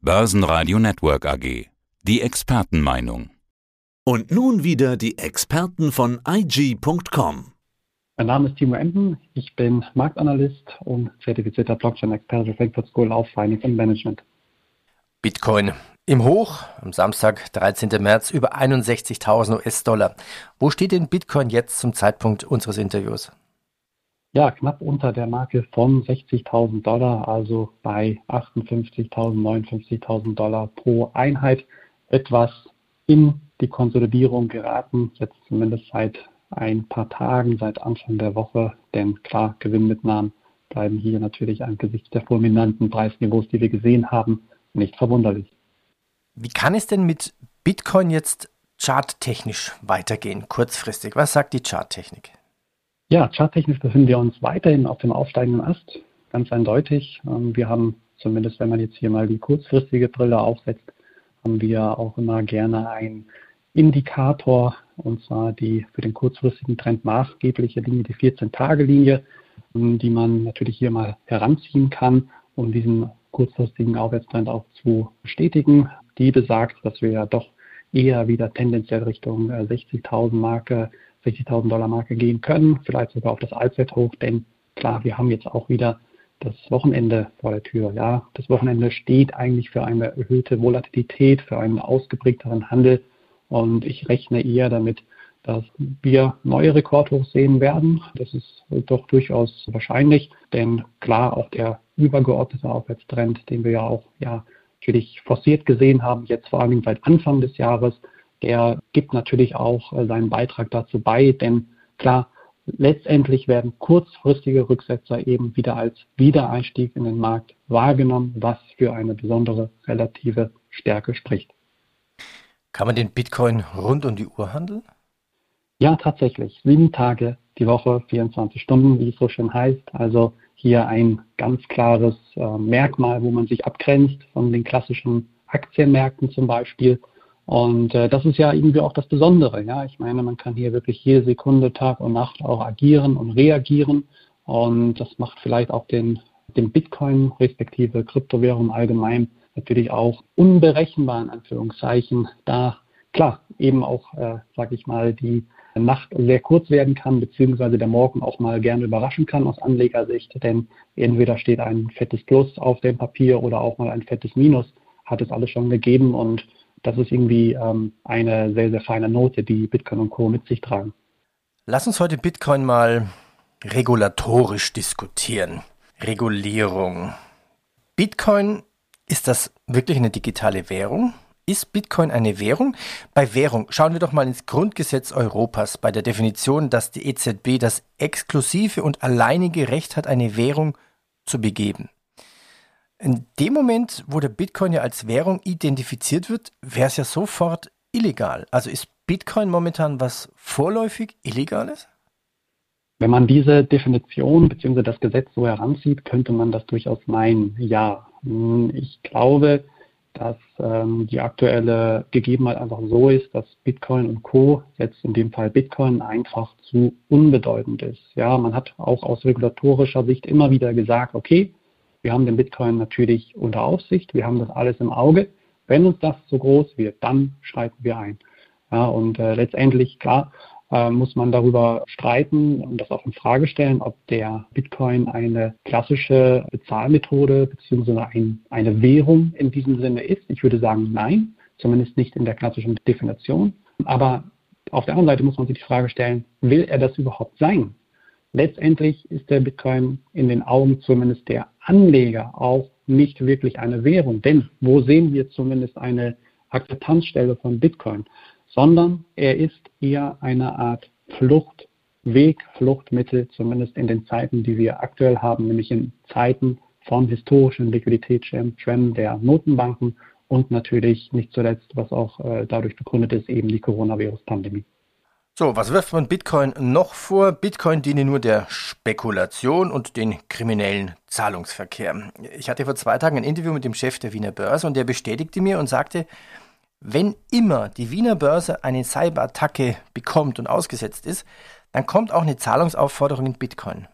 Börsenradio Network AG. Die Expertenmeinung. Und nun wieder die Experten von IG.com. Mein Name ist Timo Emden, ich bin Marktanalyst und zertifizierter Blockchain-Experte Frankfurt School of Finance and Management. Bitcoin im Hoch, am Samstag, 13. März, über 61.000 US-Dollar. Wo steht denn Bitcoin jetzt zum Zeitpunkt unseres Interviews? Ja, knapp unter der Marke von 60.000 Dollar, also bei 58.000, 59.000 Dollar pro Einheit. Etwas in die Konsolidierung geraten, jetzt zumindest seit ein paar Tagen, seit Anfang der Woche. Denn klar, Gewinnmitnahmen bleiben hier natürlich angesichts der fulminanten Preisniveaus, die wir gesehen haben, nicht verwunderlich. Wie kann es denn mit Bitcoin jetzt charttechnisch weitergehen, kurzfristig? Was sagt die Charttechnik? Ja, charttechnisch befinden wir uns weiterhin auf dem aufsteigenden Ast, ganz eindeutig. Ähm, wir haben zumindest, wenn man jetzt hier mal die kurzfristige Brille aufsetzt, haben wir auch immer gerne einen Indikator, und zwar die für den kurzfristigen Trend maßgebliche Linie, die 14-Tage-Linie, ähm, die man natürlich hier mal heranziehen kann, um diesen kurzfristigen Aufwärtstrend auch zu bestätigen die besagt, dass wir ja doch eher wieder tendenziell Richtung 60.000 äh, Marke, 60.000 Dollar Marke gehen können, vielleicht sogar auf das Allzeithoch, denn klar, wir haben jetzt auch wieder das Wochenende vor der Tür. Ja, das Wochenende steht eigentlich für eine erhöhte Volatilität, für einen ausgeprägteren Handel und ich rechne eher damit, dass wir neue Rekordhochs sehen werden. Das ist doch durchaus wahrscheinlich, denn klar, auch der übergeordnete Aufwärtstrend, den wir ja auch ja natürlich forciert gesehen haben, jetzt vor allem seit Anfang des Jahres, der gibt natürlich auch äh, seinen Beitrag dazu bei, denn klar, letztendlich werden kurzfristige Rücksetzer eben wieder als Wiedereinstieg in den Markt wahrgenommen, was für eine besondere relative Stärke spricht. Kann man den Bitcoin rund um die Uhr handeln? Ja, tatsächlich. Sieben Tage die Woche, 24 Stunden, wie es so schön heißt. Also hier ein ganz klares äh, Merkmal, wo man sich abgrenzt von den klassischen Aktienmärkten zum Beispiel. Und äh, das ist ja irgendwie auch das Besondere. Ja, ich meine, man kann hier wirklich jede Sekunde, Tag und Nacht auch agieren und reagieren. Und das macht vielleicht auch den, den Bitcoin respektive Kryptowährung allgemein natürlich auch unberechenbar in Anführungszeichen, da klar eben auch, äh, sage ich mal, die Nacht sehr kurz werden kann, beziehungsweise der Morgen auch mal gerne überraschen kann aus Anlegersicht, denn entweder steht ein fettes Plus auf dem Papier oder auch mal ein fettes Minus, hat es alles schon gegeben und das ist irgendwie ähm, eine sehr, sehr feine Note, die Bitcoin und Co. mit sich tragen. Lass uns heute Bitcoin mal regulatorisch diskutieren. Regulierung. Bitcoin, ist das wirklich eine digitale Währung? Ist Bitcoin eine Währung? Bei Währung schauen wir doch mal ins Grundgesetz Europas bei der Definition, dass die EZB das exklusive und alleinige Recht hat, eine Währung zu begeben. In dem Moment, wo der Bitcoin ja als Währung identifiziert wird, wäre es ja sofort illegal. Also ist Bitcoin momentan was vorläufig Illegales? Wenn man diese Definition bzw. das Gesetz so heranzieht, könnte man das durchaus meinen. Ja, hm, ich glaube, dass ähm, die aktuelle Gegebenheit einfach so ist, dass Bitcoin und Co. jetzt in dem Fall Bitcoin einfach zu unbedeutend ist. Ja, man hat auch aus regulatorischer Sicht immer wieder gesagt, okay, wir haben den Bitcoin natürlich unter Aufsicht, wir haben das alles im Auge. Wenn uns das zu groß wird, dann schreiten wir ein. Ja, und äh, letztendlich, klar, äh, muss man darüber streiten und das auch in Frage stellen, ob der Bitcoin eine klassische Bezahlmethode bzw. Ein, eine Währung in diesem Sinne ist. Ich würde sagen, nein, zumindest nicht in der klassischen Definition. Aber auf der anderen Seite muss man sich die Frage stellen, will er das überhaupt sein? Letztendlich ist der Bitcoin in den Augen zumindest der Anleger auch nicht wirklich eine Währung. Denn wo sehen wir zumindest eine Akzeptanzstelle von Bitcoin? sondern er ist eher eine Art Fluchtweg, Fluchtmittel, zumindest in den Zeiten, die wir aktuell haben, nämlich in Zeiten von historischen Liquiditätsschwemmen der Notenbanken und natürlich nicht zuletzt, was auch äh, dadurch begründet ist, eben die Coronavirus-Pandemie. So, was wirft man Bitcoin noch vor? Bitcoin diene nur der Spekulation und den kriminellen Zahlungsverkehr. Ich hatte vor zwei Tagen ein Interview mit dem Chef der Wiener Börse und der bestätigte mir und sagte, wenn immer die Wiener Börse eine Cyberattacke bekommt und ausgesetzt ist, dann kommt auch eine Zahlungsaufforderung in Bitcoin.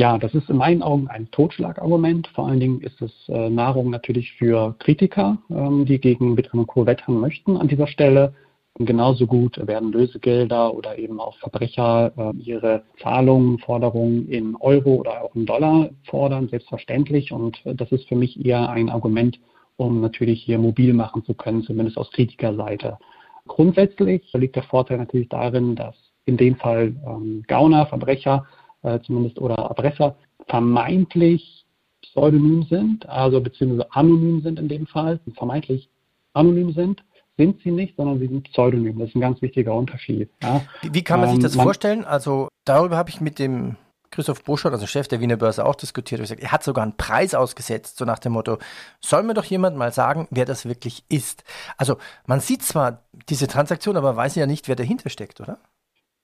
Ja, das ist in meinen Augen ein Totschlagargument. Vor allen Dingen ist es äh, Nahrung natürlich für Kritiker, ähm, die gegen Bitcoin und Co. wettern möchten an dieser Stelle. Und genauso gut werden Lösegelder oder eben auch Verbrecher äh, ihre Zahlungen, Forderungen in Euro oder auch in Dollar fordern, selbstverständlich. Und äh, das ist für mich eher ein Argument, um natürlich hier mobil machen zu können, zumindest aus Kritikerseite. Grundsätzlich liegt der Vorteil natürlich darin, dass in dem Fall ähm, Gauner, Verbrecher äh, zumindest oder Erpresser vermeintlich pseudonym sind, also beziehungsweise anonym sind in dem Fall, vermeintlich anonym sind, sind sie nicht, sondern sie sind pseudonym. Das ist ein ganz wichtiger Unterschied. Ja. Wie, kann man ähm, sich das man, vorstellen? Also darüber habe ich mit dem Christoph Buschott, also Chef der Wiener Börse, auch diskutiert. Er, gesagt, er hat sogar einen Preis ausgesetzt, so nach dem Motto, soll mir doch jemand mal sagen, wer das wirklich ist. Also man sieht zwar diese Transaktion, aber weiß ja nicht, wer dahinter steckt, oder?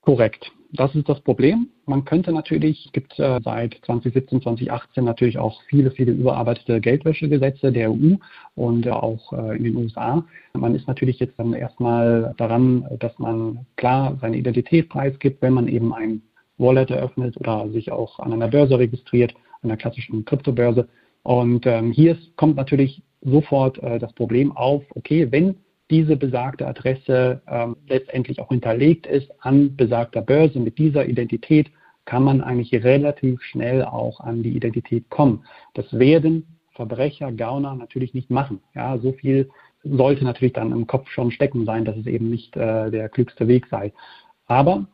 Korrekt. Das ist das Problem. Man könnte natürlich, es gibt äh, seit 2017, 2018 natürlich auch viele, viele überarbeitete Geldwäschegesetze der EU und äh, auch äh, in den USA. Man ist natürlich jetzt dann erstmal daran, dass man klar seine Identität preisgibt, wenn man eben ein Wallet eröffnet oder sich auch an einer Börse registriert, an einer klassischen Kryptobörse. Und ähm, hier kommt natürlich sofort äh, das Problem auf, okay, wenn diese besagte Adresse ähm, letztendlich auch hinterlegt ist an besagter Börse mit dieser Identität, kann man eigentlich relativ schnell auch an die Identität kommen. Das werden Verbrecher, Gauner natürlich nicht machen. Ja, so viel sollte natürlich dann im Kopf schon stecken sein, dass es eben nicht äh, der klügste Weg sei. Aber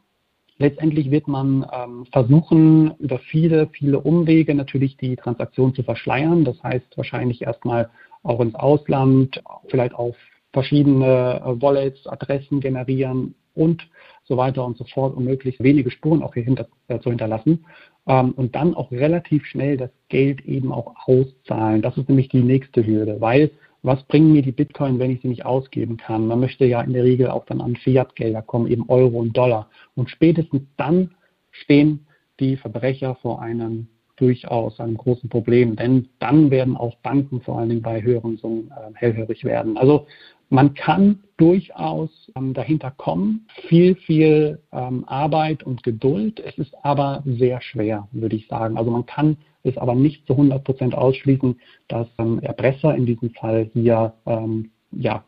letztendlich wird man ähm, versuchen, über viele, viele Umwege natürlich die Transaktion zu verschleiern. Das heißt wahrscheinlich erstmal auch ins Ausland, vielleicht auf verschiedene äh, Wallets, Adressen generieren und so weiter und so fort, um möglichst wenige Spuren auch hier hinter, äh, zu hinterlassen. Ähm, und dann auch relativ schnell das Geld eben auch auszahlen. Das ist nämlich die nächste Hürde, weil was bringen mir die Bitcoin, wenn ich sie nicht ausgeben kann? Man möchte ja in der Regel auch dann an Fiat-Gelder kommen, eben Euro und Dollar. Und spätestens dann stehen die Verbrecher vor einem durchaus einem großen Problem, denn dann werden auch Banken vor allen Dingen bei höheren Summen äh, hellhörig werden. Also man kann durchaus ähm, dahinter kommen, viel, viel ähm, Arbeit und Geduld. Es ist aber sehr schwer, würde ich sagen. Also man kann es aber nicht zu 100 Prozent ausschließen, dass ähm, Erpresser in diesem Fall hier ähm, ja,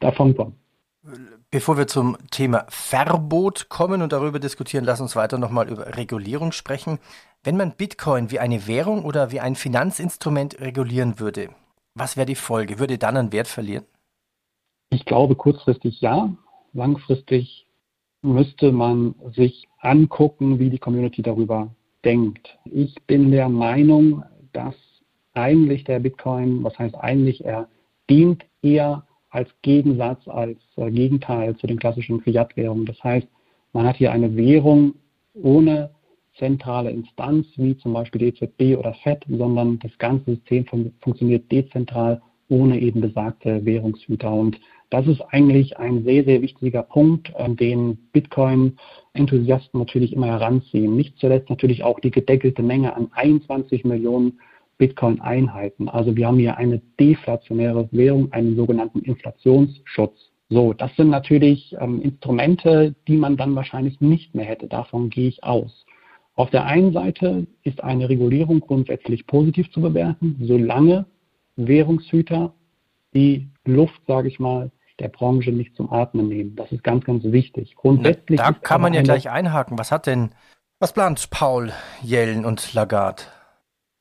davonkommen. Bevor wir zum Thema Verbot kommen und darüber diskutieren, lass uns weiter nochmal über Regulierung sprechen. Wenn man Bitcoin wie eine Währung oder wie ein Finanzinstrument regulieren würde, was wäre die Folge? Würde dann an Wert verlieren? Ich glaube kurzfristig ja. Langfristig müsste man sich angucken, wie die Community darüber denkt. Ich bin der Meinung, dass eigentlich der Bitcoin, was heißt eigentlich, er dient eher als Gegensatz, als äh, Gegenteil zu den klassischen Fiat-Währungen. Das heißt, man hat hier eine Währung ohne zentrale Instanz, wie zum Beispiel die EZB oder FED, sondern das ganze System fun funktioniert dezentral ohne eben besagte Währungshüter. Und das ist eigentlich ein sehr, sehr wichtiger Punkt, den Bitcoin-Enthusiasten natürlich immer heranziehen. Nicht zuletzt natürlich auch die gedeckelte Menge an 21 Millionen Bitcoin-Einheiten. Also wir haben hier eine deflationäre Währung, einen sogenannten Inflationsschutz. So, das sind natürlich ähm, Instrumente, die man dann wahrscheinlich nicht mehr hätte. Davon gehe ich aus. Auf der einen Seite ist eine Regulierung grundsätzlich positiv zu bewerten, solange Währungshüter die Luft, sage ich mal, der Branche nicht zum Atmen nehmen. Das ist ganz, ganz wichtig. Grundsätzlich. Da kann man ja gleich einhaken. Was hat denn, was plant Paul, Yellen und Lagarde?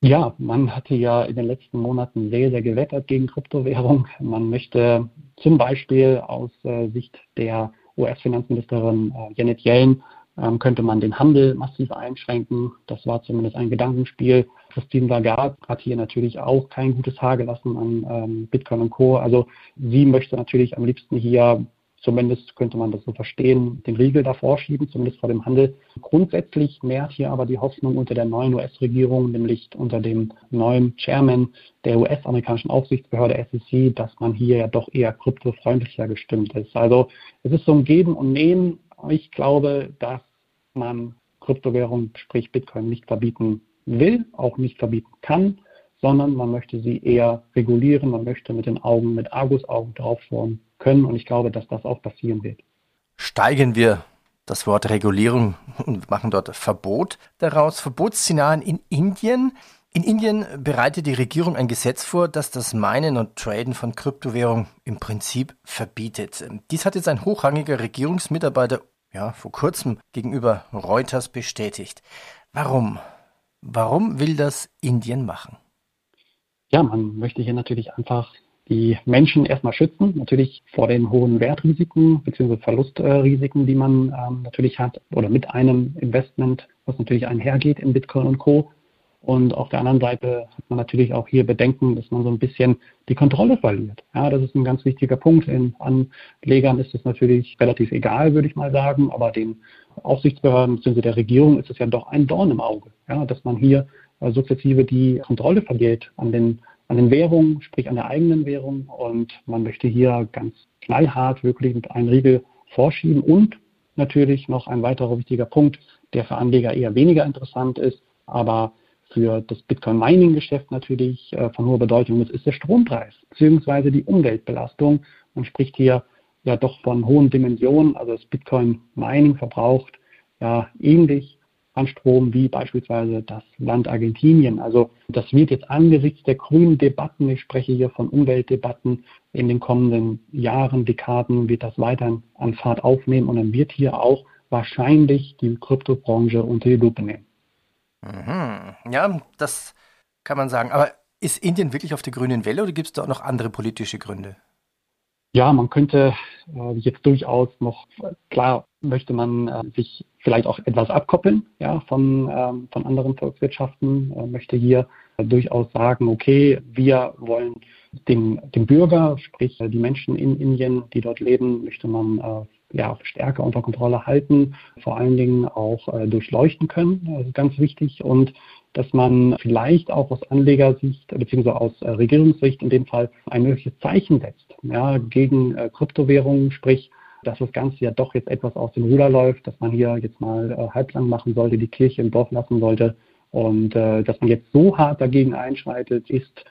Ja, man hatte ja in den letzten Monaten sehr, sehr gewettert gegen Kryptowährung. Man möchte zum Beispiel aus äh, Sicht der US-Finanzministerin äh, Janet Yellen ähm, könnte man den Handel massiv einschränken. Das war zumindest ein Gedankenspiel. Christine Lagarde hat hier natürlich auch kein gutes Haar gelassen an ähm, Bitcoin und Co. Also sie möchte natürlich am liebsten hier, zumindest könnte man das so verstehen, den Riegel davor schieben, zumindest vor dem Handel. Grundsätzlich mehrt hier aber die Hoffnung unter der neuen US-Regierung, nämlich unter dem neuen Chairman der US-amerikanischen Aufsichtsbehörde SEC, dass man hier ja doch eher kryptofreundlicher gestimmt ist. Also es ist so ein Geben und Nehmen ich glaube, dass man Kryptowährungen, sprich Bitcoin, nicht verbieten will, auch nicht verbieten kann, sondern man möchte sie eher regulieren, man möchte mit den Augen, mit Argusaugen drauf schauen können und ich glaube, dass das auch passieren wird. Steigen wir das Wort Regulierung und machen dort Verbot daraus. Verbotsszenarien in Indien. In Indien bereitet die Regierung ein Gesetz vor, das das Meinen und Traden von Kryptowährungen im Prinzip verbietet. Dies hat jetzt ein hochrangiger Regierungsmitarbeiter ja, vor kurzem gegenüber Reuters bestätigt. Warum? Warum will das Indien machen? Ja, man möchte hier natürlich einfach die Menschen erstmal schützen, natürlich vor den hohen Wertrisiken bzw. Verlustrisiken, die man ähm, natürlich hat oder mit einem Investment, was natürlich einhergeht in Bitcoin und Co. Und auf der anderen Seite hat man natürlich auch hier Bedenken, dass man so ein bisschen die Kontrolle verliert. Ja, das ist ein ganz wichtiger Punkt. In Anlegern ist es natürlich relativ egal, würde ich mal sagen, aber den Aufsichtsbehörden bzw. der Regierung ist es ja doch ein Dorn im Auge, ja, dass man hier sukzessive die Kontrolle verliert an den, an den Währungen, sprich an der eigenen Währung. Und man möchte hier ganz knallhart wirklich mit einem Riegel vorschieben und natürlich noch ein weiterer wichtiger Punkt, der für Anleger eher weniger interessant ist, aber für das Bitcoin-Mining-Geschäft natürlich äh, von hoher Bedeutung ist, ist der Strompreis beziehungsweise die Umweltbelastung. Man spricht hier ja doch von hohen Dimensionen. Also das Bitcoin-Mining verbraucht ja ähnlich an Strom wie beispielsweise das Land Argentinien. Also das wird jetzt angesichts der grünen Debatten, ich spreche hier von Umweltdebatten, in den kommenden Jahren, Dekaden wird das weiter an Fahrt aufnehmen und dann wird hier auch wahrscheinlich die Kryptobranche unter die Lupe nehmen. Mhm. Ja, das kann man sagen. Aber ist Indien wirklich auf der grünen Welle oder gibt es da auch noch andere politische Gründe? Ja, man könnte äh, jetzt durchaus noch, klar möchte man äh, sich vielleicht auch etwas abkoppeln ja, von, ähm, von anderen Volkswirtschaften, äh, möchte hier durchaus sagen, okay, wir wollen den, den Bürger, sprich die Menschen in Indien, die dort leben, möchte man äh, ja, stärker unter Kontrolle halten, vor allen Dingen auch äh, durchleuchten können. Ist ganz wichtig und dass man vielleicht auch aus Anlegersicht bzw. aus äh, Regierungssicht in dem Fall ein mögliches Zeichen setzt ja, gegen äh, Kryptowährungen, sprich, dass das Ganze ja doch jetzt etwas aus dem Ruder läuft, dass man hier jetzt mal äh, halblang machen sollte, die Kirche im Dorf lassen sollte und äh, dass man jetzt so hart dagegen einschreitet, ist,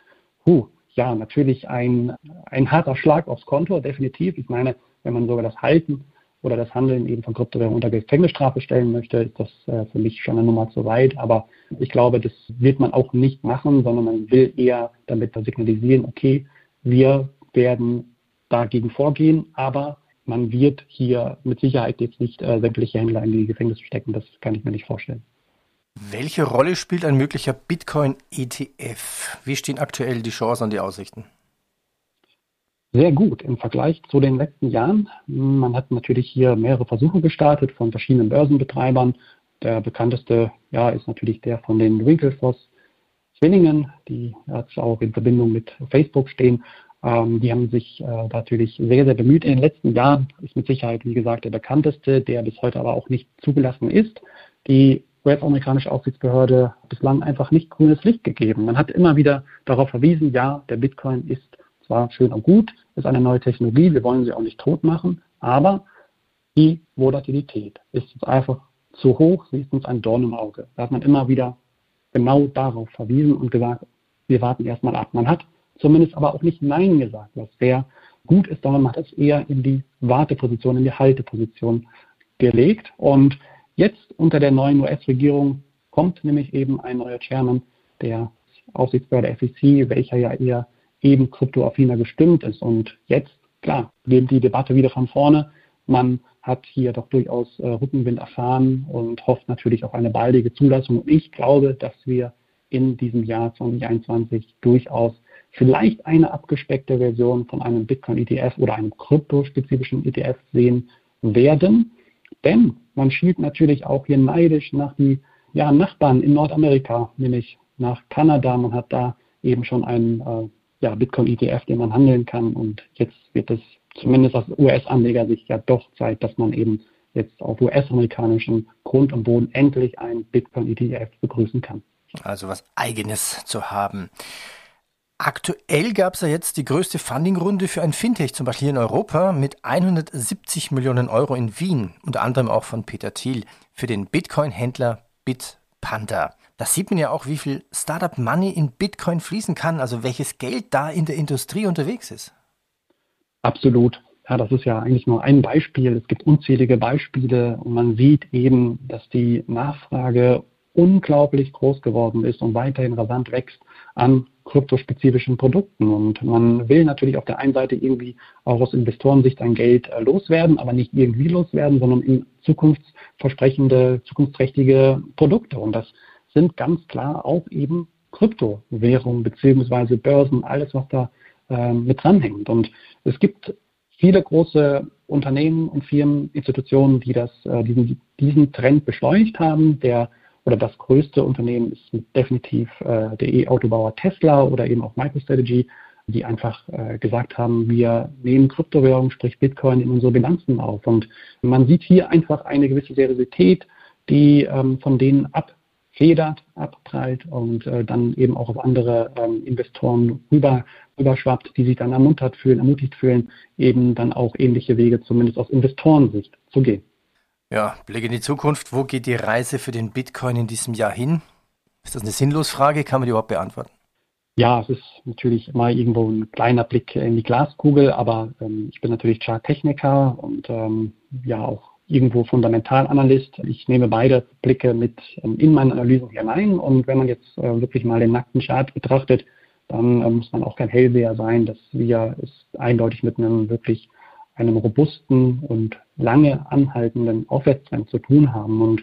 huh, ja, natürlich ein, ein harter Schlag aufs Konto, definitiv. Ich meine, wenn man sogar das Halten oder das Handeln eben von Kryptowährungen unter Gefängnisstrafe stellen möchte, ist das äh, für mich schon eine Nummer zu weit. Aber ich glaube, das wird man auch nicht machen, sondern man will eher damit signalisieren, okay, wir werden dagegen vorgehen, aber man wird hier mit Sicherheit jetzt nicht äh, sämtliche Händler in die Gefängnisse stecken. Das kann ich mir nicht vorstellen. Welche Rolle spielt ein möglicher Bitcoin-ETF? Wie stehen aktuell die Chancen und die Aussichten? Sehr gut im Vergleich zu den letzten Jahren. Man hat natürlich hier mehrere Versuche gestartet von verschiedenen Börsenbetreibern. Der bekannteste ja, ist natürlich der von den Winklevoss Zwillingen, die jetzt auch in Verbindung mit Facebook stehen. Ähm, die haben sich äh, natürlich sehr, sehr bemüht in den letzten Jahren. Ist mit Sicherheit, wie gesagt, der bekannteste, der bis heute aber auch nicht zugelassen ist. Die US-amerikanische Aufsichtsbehörde bislang einfach nicht grünes Licht gegeben. Man hat immer wieder darauf verwiesen, ja, der Bitcoin ist zwar schön und gut, ist eine neue Technologie, wir wollen sie auch nicht tot machen, aber die Volatilität ist jetzt einfach zu hoch, sie ist uns ein Dorn im Auge. Da hat man immer wieder genau darauf verwiesen und gesagt, wir warten erstmal ab. Man hat zumindest aber auch nicht Nein gesagt, was sehr gut ist, sondern man hat es eher in die Warteposition, in die Halteposition gelegt. Und Jetzt unter der neuen US-Regierung kommt nämlich eben ein neuer Chairman der Aufsichtsbehörde SEC, welcher ja eher eben kryptoaffiner gestimmt ist. Und jetzt, klar, geht die Debatte wieder von vorne. Man hat hier doch durchaus äh, Rückenwind erfahren und hofft natürlich auf eine baldige Zulassung. Und ich glaube, dass wir in diesem Jahr 2021 durchaus vielleicht eine abgespeckte Version von einem Bitcoin-ETF oder einem kryptospezifischen ETF sehen werden. Denn man schielt natürlich auch hier neidisch nach die ja, Nachbarn in Nordamerika, nämlich nach Kanada. Man hat da eben schon einen äh, ja, Bitcoin-ETF, den man handeln kann. Und jetzt wird es zumindest aus US-Anleger sich ja doch Zeit, dass man eben jetzt auf US-amerikanischem Grund und Boden endlich einen Bitcoin-ETF begrüßen kann. Also was eigenes zu haben. Aktuell gab es ja jetzt die größte Fundingrunde für ein Fintech, zum Beispiel hier in Europa, mit 170 Millionen Euro in Wien, unter anderem auch von Peter Thiel, für den Bitcoin-Händler Bitpanda. Da sieht man ja auch, wie viel Startup-Money in Bitcoin fließen kann, also welches Geld da in der Industrie unterwegs ist. Absolut. ja, das ist ja eigentlich nur ein Beispiel. Es gibt unzählige Beispiele und man sieht eben, dass die Nachfrage unglaublich groß geworden ist und weiterhin rasant wächst an kryptospezifischen Produkten. Und man will natürlich auf der einen Seite irgendwie auch aus Investorensicht sein Geld äh, loswerden, aber nicht irgendwie loswerden, sondern in zukunftsversprechende, zukunftsträchtige Produkte. Und das sind ganz klar auch eben Kryptowährungen beziehungsweise Börsen, alles, was da äh, mit dranhängt. Und es gibt viele große Unternehmen und Firmen, Institutionen, die das, äh, diesen, diesen Trend beschleunigt haben. Der oder das größte Unternehmen ist definitiv äh, der E-Autobauer Tesla oder eben auch MicroStrategy, die einfach äh, gesagt haben, wir nehmen Kryptowährung, sprich Bitcoin, in unsere Bilanzen auf. Und man sieht hier einfach eine gewisse Seriosität, die ähm, von denen abfedert, abprallt und äh, dann eben auch auf andere ähm, Investoren rüber, rüberschwappt, die sich dann ermuntert fühlen, ermutigt fühlen, eben dann auch ähnliche Wege zumindest aus Investorensicht zu gehen. Ja, Blick in die Zukunft. Wo geht die Reise für den Bitcoin in diesem Jahr hin? Ist das eine Sinnlosfrage? Kann man die überhaupt beantworten? Ja, es ist natürlich immer irgendwo ein kleiner Blick in die Glaskugel, aber ähm, ich bin natürlich Charttechniker und ähm, ja auch irgendwo Fundamentalanalyst. Ich nehme beide Blicke mit ähm, in meine Analyse hinein und wenn man jetzt äh, wirklich mal den nackten Chart betrachtet, dann äh, muss man auch kein Hellseher sein, dass wir es eindeutig mit einem wirklich einem robusten und lange anhaltenden Aufwärtstrend zu tun haben. Und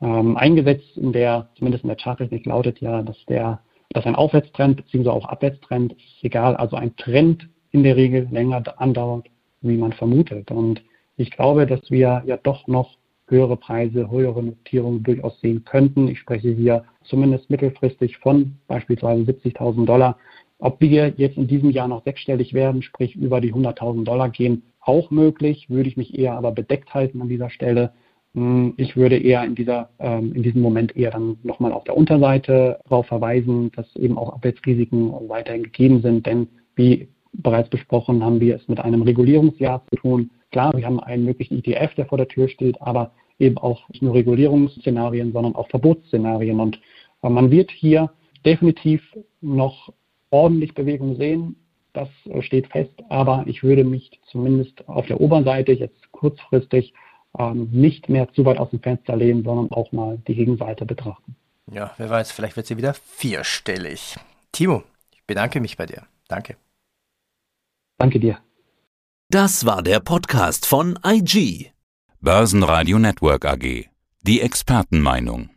ähm, eingesetzt in der, zumindest in der Charttechnik lautet ja, dass der, dass ein Aufwärtstrend bzw. auch Abwärtstrend ist egal, also ein Trend in der Regel länger andauert, wie man vermutet. Und ich glaube, dass wir ja doch noch höhere Preise, höhere Notierungen durchaus sehen könnten. Ich spreche hier zumindest mittelfristig von beispielsweise 70.000 Dollar. Ob wir jetzt in diesem Jahr noch sechsstellig werden, sprich über die 100.000 Dollar gehen, auch möglich, würde ich mich eher aber bedeckt halten an dieser Stelle. Hm, ich würde eher in, dieser, ähm, in diesem Moment eher dann nochmal auf der Unterseite darauf verweisen, dass eben auch Abwärtsrisiken weiterhin gegeben sind, denn wie bereits besprochen, haben wir es mit einem Regulierungsjahr zu tun. Klar, wir haben einen möglichen ETF, der vor der Tür steht, aber eben auch nicht nur Regulierungsszenarien, sondern auch Verbotsszenarien. Und äh, man wird hier definitiv noch ordentlich Bewegung sehen. Das äh, steht fest, aber ich würde mich zumindest auf der Oberseite jetzt kurzfristig ähm, nicht mehr zu weit aus dem Fenster lehnen, sondern auch mal die Gegenseite betrachten. Ja, wer weiß, vielleicht wird sie wieder vierstellig. Timo, ich bedanke mich bei dir. Danke. Danke dir. Das war der Podcast von IG. Börsenradio Network AG. Die Expertenmeinung.